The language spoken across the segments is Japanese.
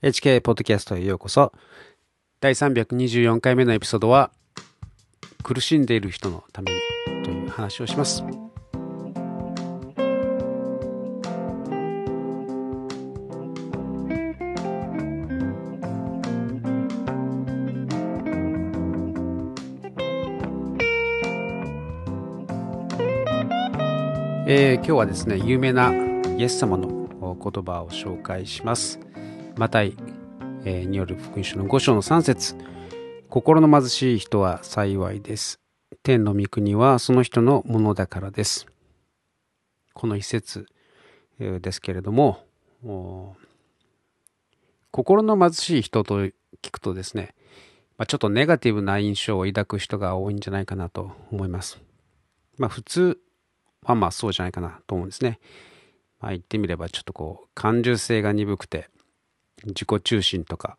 HK ポッドキャストへようこそ。第324回目のエピソードは、苦しんでいる人のためにという話をします。えー、今日はですね、有名なイエス様の言葉を紹介します。マタイ、え、による福音書の5章の3節心の貧しい人は幸いです。天の御国はその人のものだからです。この一節ですけれども、心の貧しい人と聞くとですね、ま、ちょっとネガティブな印象を抱く人が多いんじゃないかなと思います。まあ普通はまあそうじゃないかなと思うんですね。まあ言ってみればちょっとこう感受性が鈍くて自己中心とか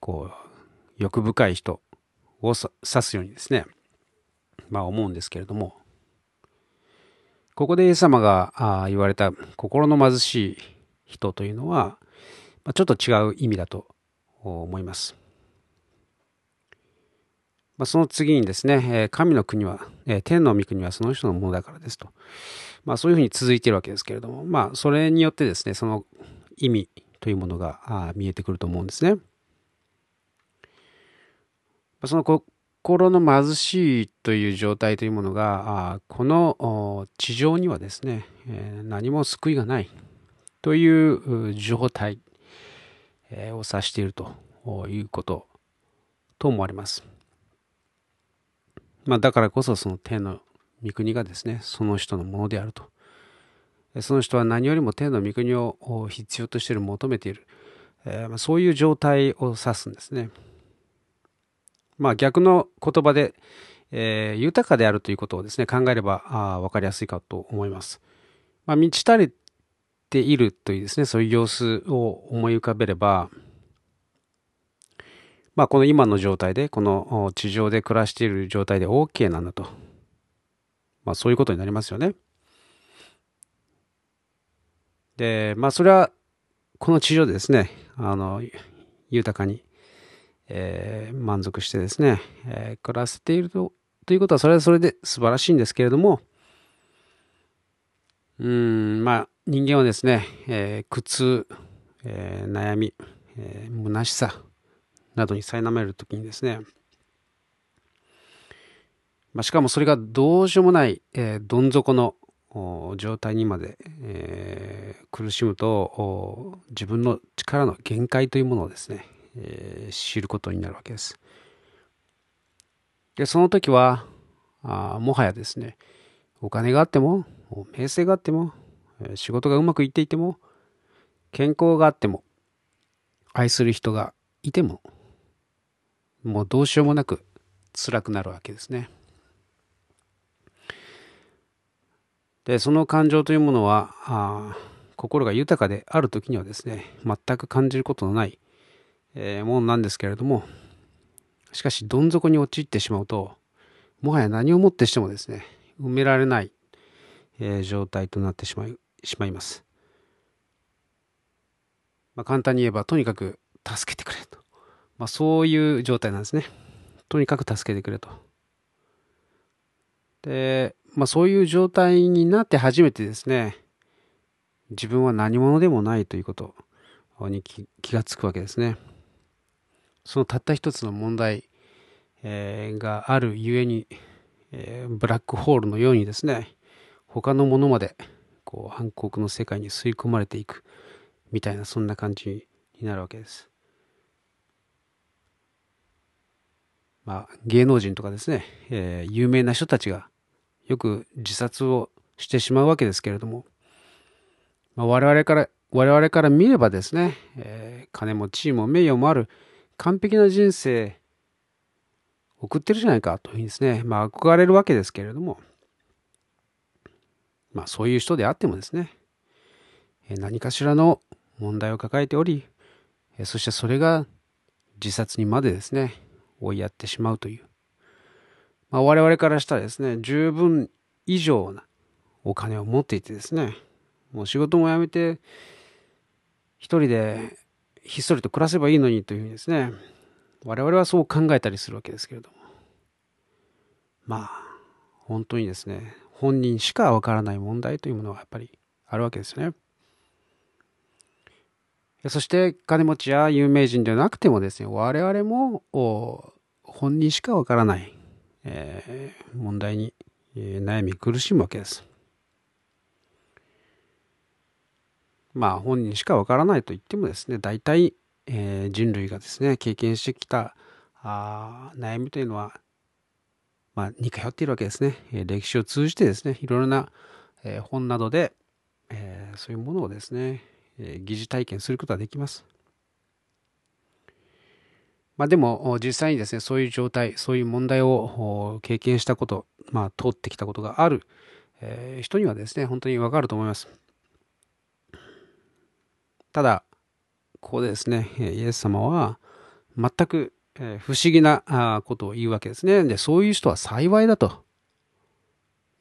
こう欲深い人を指すようにですねまあ思うんですけれどもここでイエス様が言われた心の貧しい人というのは、ちょっと違う意味だと思います。まあ、その次にですね、神の国は、天の御国はその人のものだからですと。まあそういうふうに続いているわけですけれども、まあそれによってですね、その意味というものが見えてくると思うんですね。その心の貧しいという状態というものが、この地上にはですね、何も救いがないという状態を指しているということと思われます。まあ、だからこそその天の御国がですね、その人のものであると。その人は何よりも天の御国を必要としている、求めている。えー、そういう状態を指すんですね。まあ逆の言葉で、えー、豊かであるということをですね、考えればあ分かりやすいかと思います。まあ、満ち足りているというですね、そういう様子を思い浮かべれば、まあこの今の状態で、この地上で暮らしている状態で OK なんだと。まあそういうことになりますよね。で、まあそれはこの地上でですね、あの、豊かに、えー、満足してですね、えー、暮らせていると、ということはそれはそれで素晴らしいんですけれども、うん、まあ人間はですね、えー、苦痛、えー、悩み、えー、虚しさなどに苛まれるときにですね、まあ、しかもそれがどうしようもない、えー、どん底の状態にまで、えー、苦しむと自分の力の限界というものをですね、えー、知ることになるわけです。でその時はあもはやですねお金があっても名声があっても仕事がうまくいっていても健康があっても愛する人がいてももうどうしようもなく辛くなるわけですね。でその感情というものはあ心が豊かである時にはですね全く感じることのない、えー、ものなんですけれどもしかしどん底に陥ってしまうともはや何をもってしてもですね埋められない、えー、状態となってしまいしまいます、まあ、簡単に言えばとにかく助けてくれと、まあ、そういう状態なんですね。とにかく助けてくれと。でまあ、そういう状態になって初めてですね、自分は何者でもないということに気がつくわけですね。そのたった一つの問題、えー、があるゆえに、えー、ブラックホールのようにですね、他のものまでこう暗黒の世界に吸い込まれていくみたいなそんな感じになるわけです。まあ、芸能人とかですね、えー、有名な人たちがよく自殺をしてしまうわけですけれども、まあ、我々から我々から見ればですね、えー、金も地位も名誉もある完璧な人生送ってるじゃないかというふうにですね、まあ、憧れるわけですけれども、まあ、そういう人であってもですね、何かしらの問題を抱えており、そしてそれが自殺にまでですね、追いやってしまうという、まあ、我々からしたらですね、十分以上なお金を持っていてですね、もう仕事も辞めて、一人でひっそりと暮らせばいいのにというふうにですね、我々はそう考えたりするわけですけれども。まあ、本当にですね、本人しかわからない問題というものはやっぱりあるわけですよね。そして金持ちや有名人ではなくてもですね、我々も本人しかわからない、えー、問題に、えー、悩み苦しむわけです。まあ本人しかわからないと言ってもですね、大体、えー、人類がですね、経験してきたあ悩みというのは、まあ似通っているわけですね。え歴史を通じてですね、いろいろな、え本などで、えそういうものをですね、え疑似体験することができます。まあ、でも実際にですね、そういう状態、そういう問題を経験したこと、まあ、通ってきたことがある、え人にはですね、本当にわかると思います。ただ、ここでですね、イエス様は全く不思議なことを言うわけですね。で、そういう人は幸いだと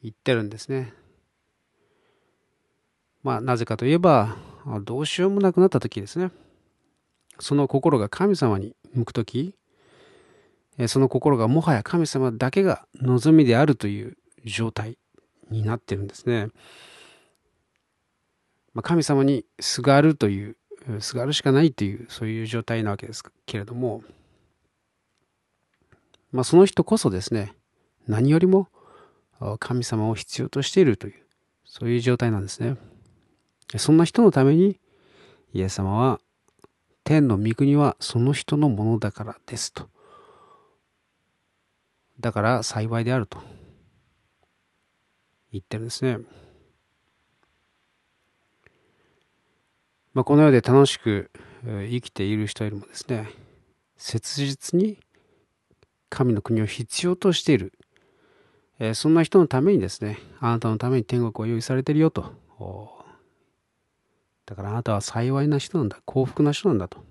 言ってるんですね。まあ、なぜかといえば、どうしようもなくなった時ですね。その心が神様に向く時、その心がもはや神様だけが望みであるという状態になってるんですね。まあ、神様にすがるという、すがるしかないという、そういう状態なわけですけれども、まあ、その人こそですね、何よりも神様を必要としているという、そういう状態なんですね。そんな人のために、イエス様は、天の御国はその人のものだからですと。だから幸いであると言ってるんですね。まあ、この世で楽しく生きている人よりもですね、切実に神の国を必要としている、えそんな人のためにですね、あなたのために天国を用意されているよとだからあなたは幸いな人なんだ。幸福な人なんだと。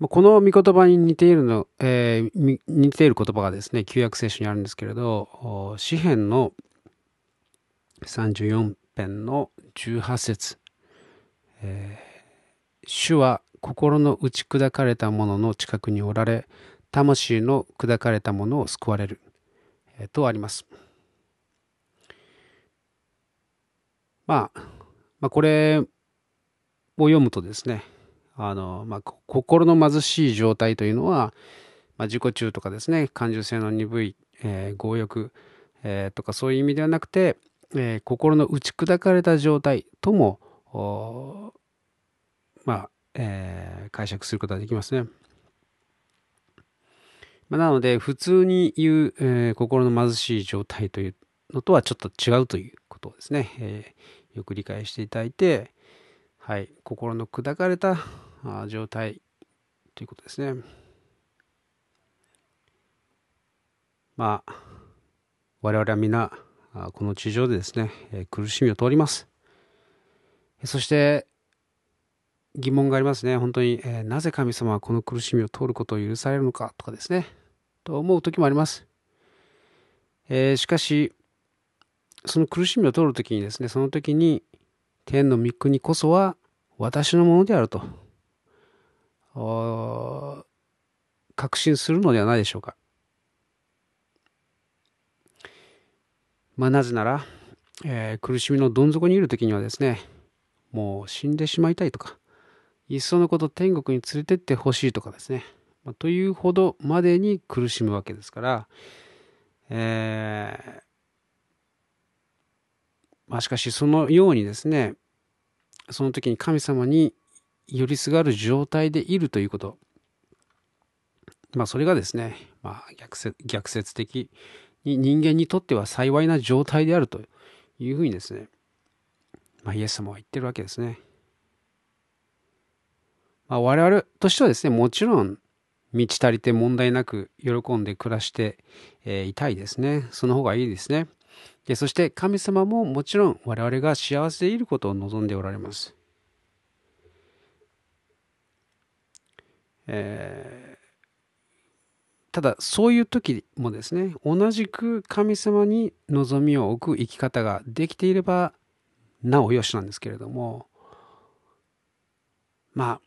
この御言葉に似ているの、えー、似ている言葉がですね、旧約聖書にあるんですけれど、詩篇の34編の18節、えー、主は心の打ち砕かれた者の近くにおられ、魂の砕かれた者を救われる、えー、とあります。まあ、まあ、これを読むとですね、あの、まあ、心の貧しい状態というのは、まあ、自己中とかですね、感受性の鈍い、えー、強欲、えー、とかそういう意味ではなくて、えー、心の打ち砕かれた状態とも、まあ、えー、解釈することができますね。まあ、なので、普通に言う、え、心の貧しい状態というのとはちょっと違うということですね。えーよく理解していただいて、はい、心の砕かれた状態ということですね。まあ、我々は皆、この地上でですね、苦しみを通ります。そして、疑問がありますね。本当に、えなぜ神様はこの苦しみを通ることを許されるのかとかですね、と思う時もあります。えー、しかし、その苦しみを取るときにですね、その時に天の御国こそは私のものであると、確信するのではないでしょうか。まあなぜなら、えー、苦しみのどん底にいる時にはですね、もう死んでしまいたいとか、いっそのこと天国に連れてってほしいとかですね、まあ、というほどまでに苦しむわけですから、えーまあ、しかしそのようにですね、その時に神様に寄りすがる状態でいるということ。まあそれがですね、まあ逆説逆説的に人間にとっては幸いな状態であるというふうにですね、まあイエス様は言ってるわけですね。まあ我々としてはですね、もちろん満ち足りて問題なく喜んで暮らしていたいですね。その方がいいですね。でそして神様ももちろん我々が幸せでいることを望んでおられます。えー、ただそういう時もですね同じく神様に望みを置く生き方ができていればなおよしなんですけれどもまあ、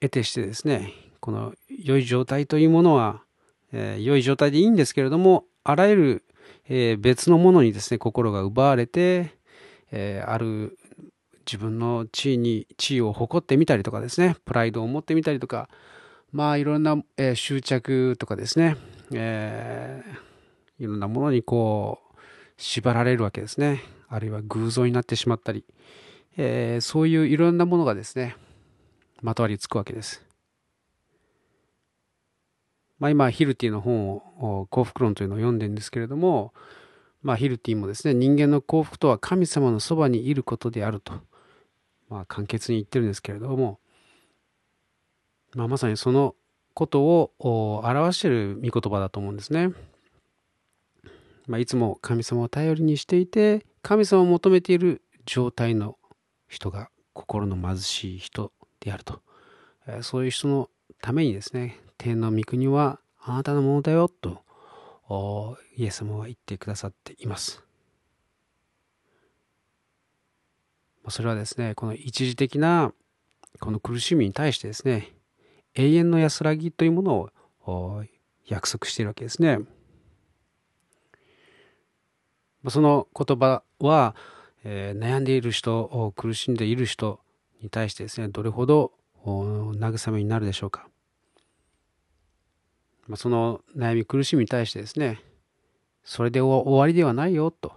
得てしてですね、この良い状態というものは、えー、良い状態でいいんですけれども、あらゆる、えー、別のものにですね、心が奪われて、えー、ある自分の地位に、地位を誇ってみたりとかですね、プライドを持ってみたりとか、まあいろんな、えー、執着とかですね、えー、いろんなものにこう、縛られるわけですね。あるいは偶像になってしまったり、え、そういういろんなものがですね、まとわりつくわけです。まあ、今、ヒルティの本を、幸福論というのを読んでるんですけれども、まあ、ヒルティもですね、人間の幸福とは神様のそばにいることであると、まあ、簡潔に言ってるんですけれども、まあ、まさにそのことを表している御言葉だと思うんですね。まあ、いつも神様を頼りにしていて、神様を求めている状態の人が心の貧しい人であると。そういう人のためにですね、天の御国はあなたのものだよとイエス様は言ってくださっています。それはですね、この一時的なこの苦しみに対してですね、永遠の安らぎというものを約束しているわけですね。その言葉は、え、悩んでいる人、苦しんでいる人に対してですね、どれほど慰めになるでしょうか。まあ、その悩み苦しみに対してですね、それで終わりではないよと、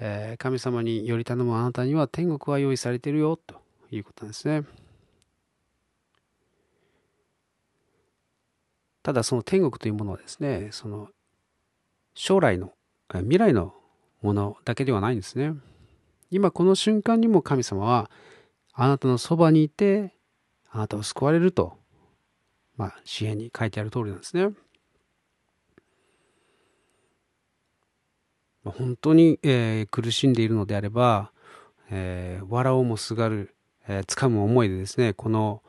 えー、神様により頼むあなたには天国は用意されているよということなんですね。ただその天国というものはですね、その将来の、未来のものだけではないんですね。今この瞬間にも神様はあなたのそばにいてあなたを救われると、まあ、詩篇に書いてある通りなんですね。本当に、えー、苦しんでいるのであれば、えー、笑おうもすがる、えー、掴む思いでですね、この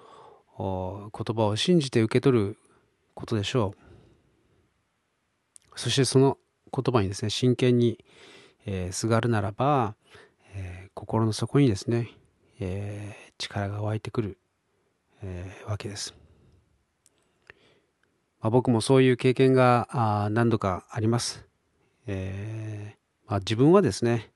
言葉を信じて受け取ることでしょう。そしてその言葉にですね、真剣に、えー、すがるならば、えー、心の底にですね、えー、力が湧いてくる、えー、わけです。まあ、僕もそういう経験が何度かあります。えーまあ、自分はですね、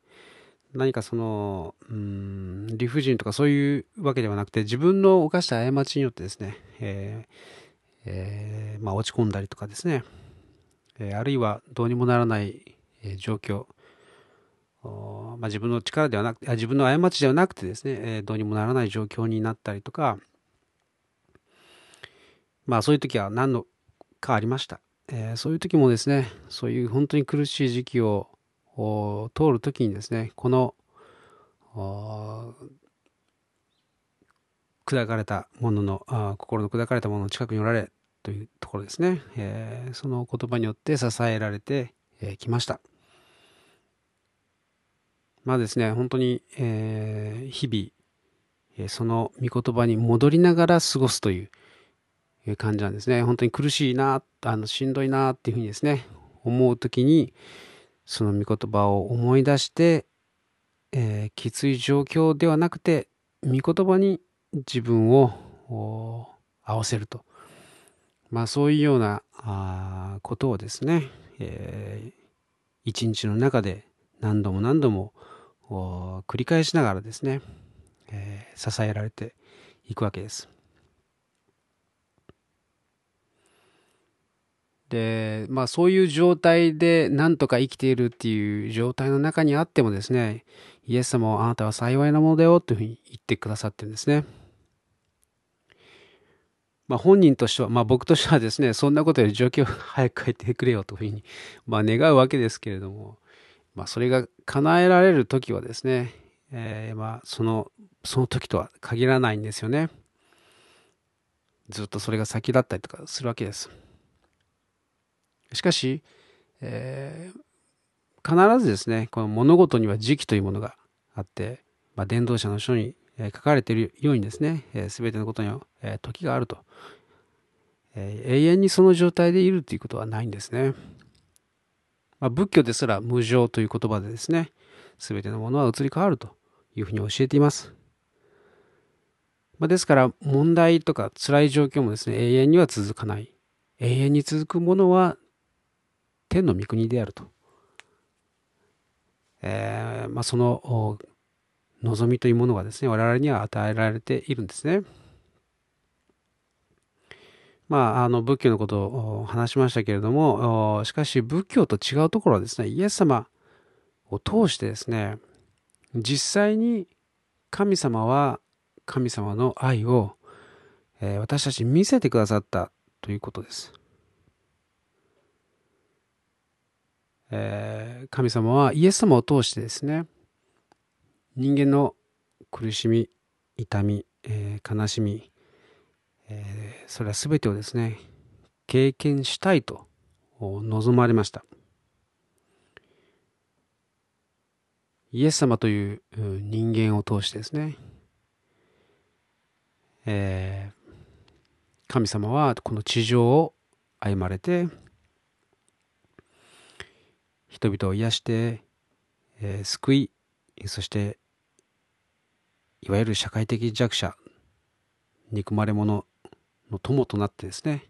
何かその、うん、理不尽とかそういうわけではなくて、自分の犯した過ちによってですね、えーえー、まあ、落ち込んだりとかですね、えあるいはどうにもならない、え状況、まあ、自分の力ではなくて、自分の過ちではなくてですね、えどうにもならない状況になったりとか、まあそういう時は何度かありました。えー、そういう時もですね、そういう本当に苦しい時期を通る時にですね、この砕かれたもののあ心の砕かれたものの近くにおられというところですね、えー、その言葉によって支えられてき、えー、ましたまあですね本当に、えー、日々、え、その御言葉に戻りながら過ごすという感じなんですね本当に苦しいなあのしんどいなっていうふうにですね思う時にその御言葉を思い出して、えー、きつい状況ではなくて御言葉に自分を合わせると。まあそういうようなあことをですね、えー、一日の中で何度も何度も繰り返しながらですね、えー、支えられていくわけです。で、まあそういう状態で何とか生きているっていう状態の中にあってもですね、イエス様はあなたは幸いなものだよというふうに言ってくださってるんですね。まあ、本人としては、まあ、僕としてはですね、そんなことより状況を早く変えてくれよというふうに、まあ、願うわけですけれども、まあ、それが叶えられる時はですね、えー、まあ、その、その時とは限らないんですよね。ずっとそれが先だったりとかするわけです。しかし、えー、必ずですね、この物事には時期というものがあって、まあ、伝道者の書に書かれているようにですね、えすべてのことには時があると。え永遠にその状態でいるということはないんですね。まあ、仏教ですら無常という言葉でですね、すべてのものは移り変わるというふうに教えています。まあ、ですから問題とか辛い状況もですね、永遠には続かない。永遠に続くものは天の御国であると。えー、まあ、その望みというものがですね、我々には与えられているんですね。まあ、あの仏教のことを話しましたけれども、しかし仏教と違うところはですね、イエス様を通してですね、実際に神様は神様の愛を、えー、私たちに見せてくださったということです。えー、神様はイエス様を通してですね、人間の苦しみ、痛み、えー、悲しみ、えー、それは全てをですね、経験したいと望まれました。イエス様という人間を通してですね、えー、神様はこの地上を歩まれて、人々を癒して、えー、救い、そして、いわゆる社会的弱者、憎まれ者の友となってですね、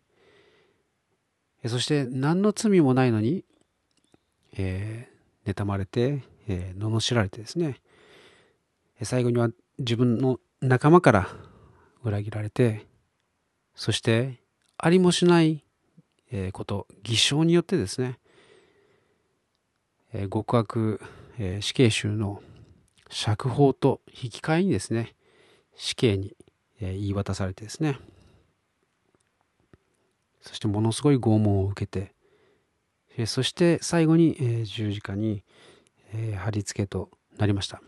そして何の罪もないのに、えー、妬まれて、えー、罵られてですね、最後には自分の仲間から裏切られて、そしてありもしないこと、偽証によってですね、極悪死刑囚の釈放と引き換えにですね、死刑に言い渡されてですね、そしてものすごい拷問を受けて、そして最後に十字架に貼り付けとなりました。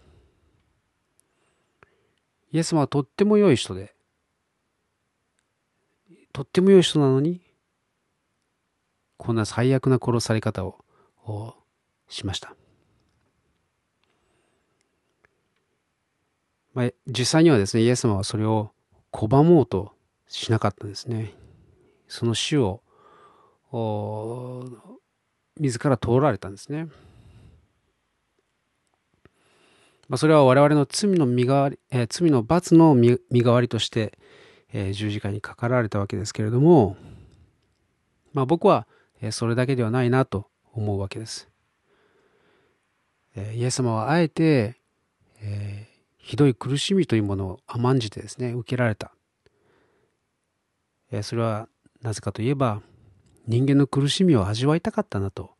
イエス様はとっても良い人で、とっても良い人なのに、こんな最悪な殺され方をしました。まあ、実際にはですね、イエス様はそれを拒もうとしなかったんですね。その死を自ら通られたんですね。まあ、それは我々の罪の身代わり、えー、罪の罰の身代わりとして、えー、十字架にかかられたわけですけれども、まあ、僕は、それだけではないなと思うわけです。イエス様はあえて、えー、ひどい苦しみというものを甘んじてですね、受けられた。えー、それはなぜかといえば、人間の苦しみを味わいたかったなと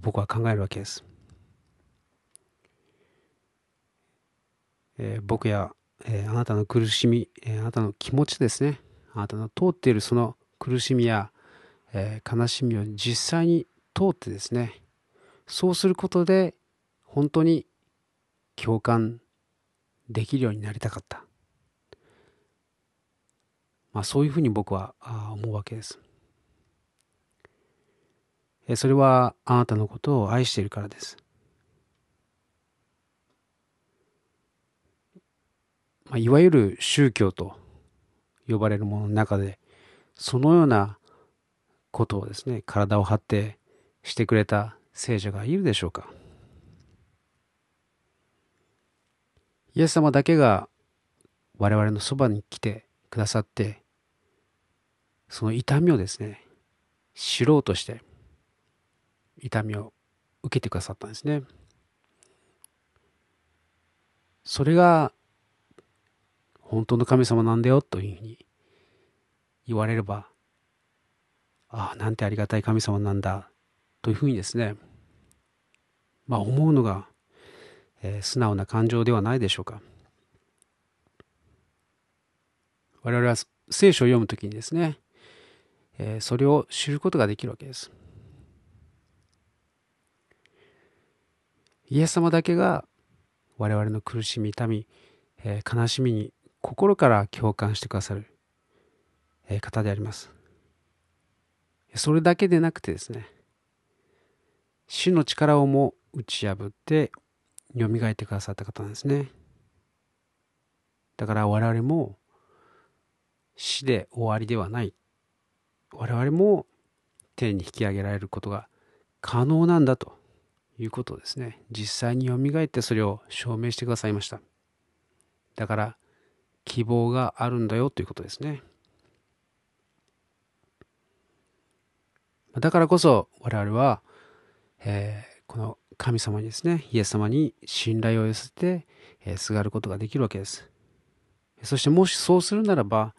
僕は考えるわけです。えー、僕や、えー、あなたの苦しみ、えー、あなたの気持ちですね。あなたの通っているその苦しみや、え悲しみを実際に通ってですね、そうすることで本当に共感できるようになりたかった。まあそういうふうに僕は思うわけです。それはあなたのことを愛しているからです。まあ、いわゆる宗教と呼ばれるものの中で、そのようなことをですね、体を張ってしてくれた聖者がいるでしょうか。イエス様だけが我々のそばに来てくださって、その痛みをですね、知ろうとして、痛みを受けてくださったんですね。それが本当の神様なんだよというふうに言われれば、ああ、なんてありがたい神様なんだというふうにですね、まあ思うのが、えー、素直な感情ではないでしょうか。我々は聖書を読むときにですね、えー、それを知ることができるわけです。イエス様だけが我々の苦しみ、痛み、えー、悲しみに心から共感してくださるえ方であります。それだけでなくてですね、死の力をも打ち破って蘇ってくださった方なんですね。だから我々も死で終わりではない。我々も天に引き上げられることが可能なんだということをですね、実際に蘇ってそれを証明してくださいました。だから希望があるんだよということですね。だからこそ我々は、えー、この神様にですね、イエス様に信頼を寄せて、えー、すがることができるわけです。そしてもしそうするならば、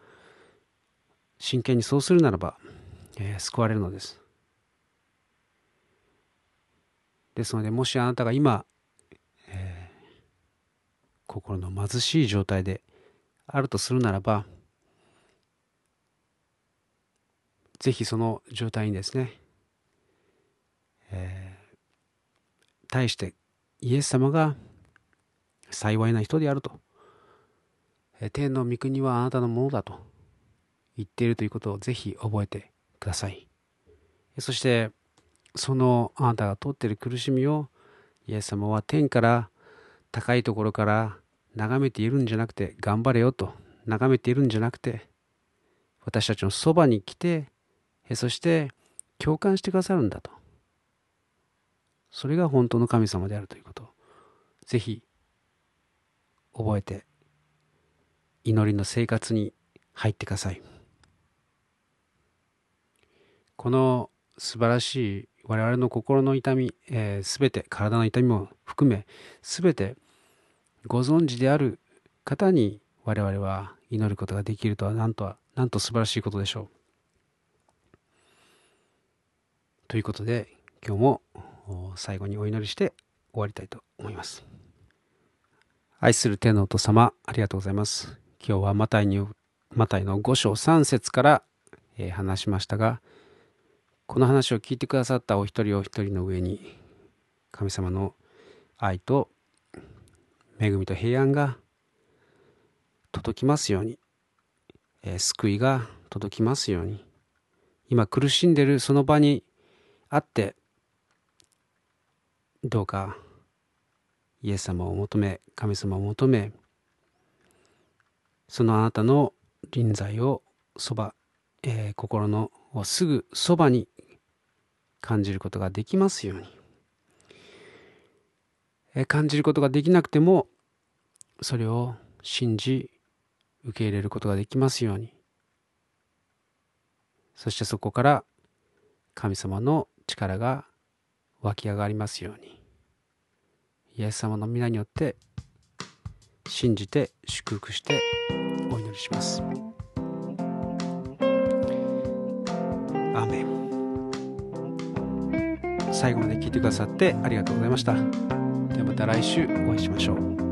真剣にそうするならば、えー、救われるのです。ですので、もしあなたが今、えー、心の貧しい状態であるとするならば、ぜひその状態にですね、えー、対してイエス様が幸いな人であると、天の御国はあなたのものだと言っているということをぜひ覚えてください。そして、そのあなたが通っている苦しみをイエス様は天から高いところから眺めているんじゃなくて頑張れよと眺めているんじゃなくて私たちのそばに来てそして共感してくださるんだと。それが本当の神様であるということぜひ覚えて祈りの生活に入ってください。この素晴らしい我々の心の痛み、えー、全て体の痛みも含め全てご存知である方に我々は祈ることができるとは何とは何と素晴らしいことでしょう。ということで今日も最後にお祈りして終わりたいと思います。愛する天のお父様ありがとうございます。今日はマタイにマタイの5章3節から、えー、話しましたがこの話を聞いてくださったお一人お一人の上に神様の愛と恵みと平安が届きますように、えー、救いが届きますように今苦しんでるその場にあってどうかイエス様を求め神様を求めそのあなたの臨在をそば、えー、心のすぐそばに感じることができますように、えー、感じることができなくてもそれを信じ受け入れることができますように。そしてそこから神様の力が湧き上がりますように。イエス様の皆によって信じて祝福してお祈りします。アーメン。最後まで聞いてくださってありがとうございました。ではまた来週お会いしましょう。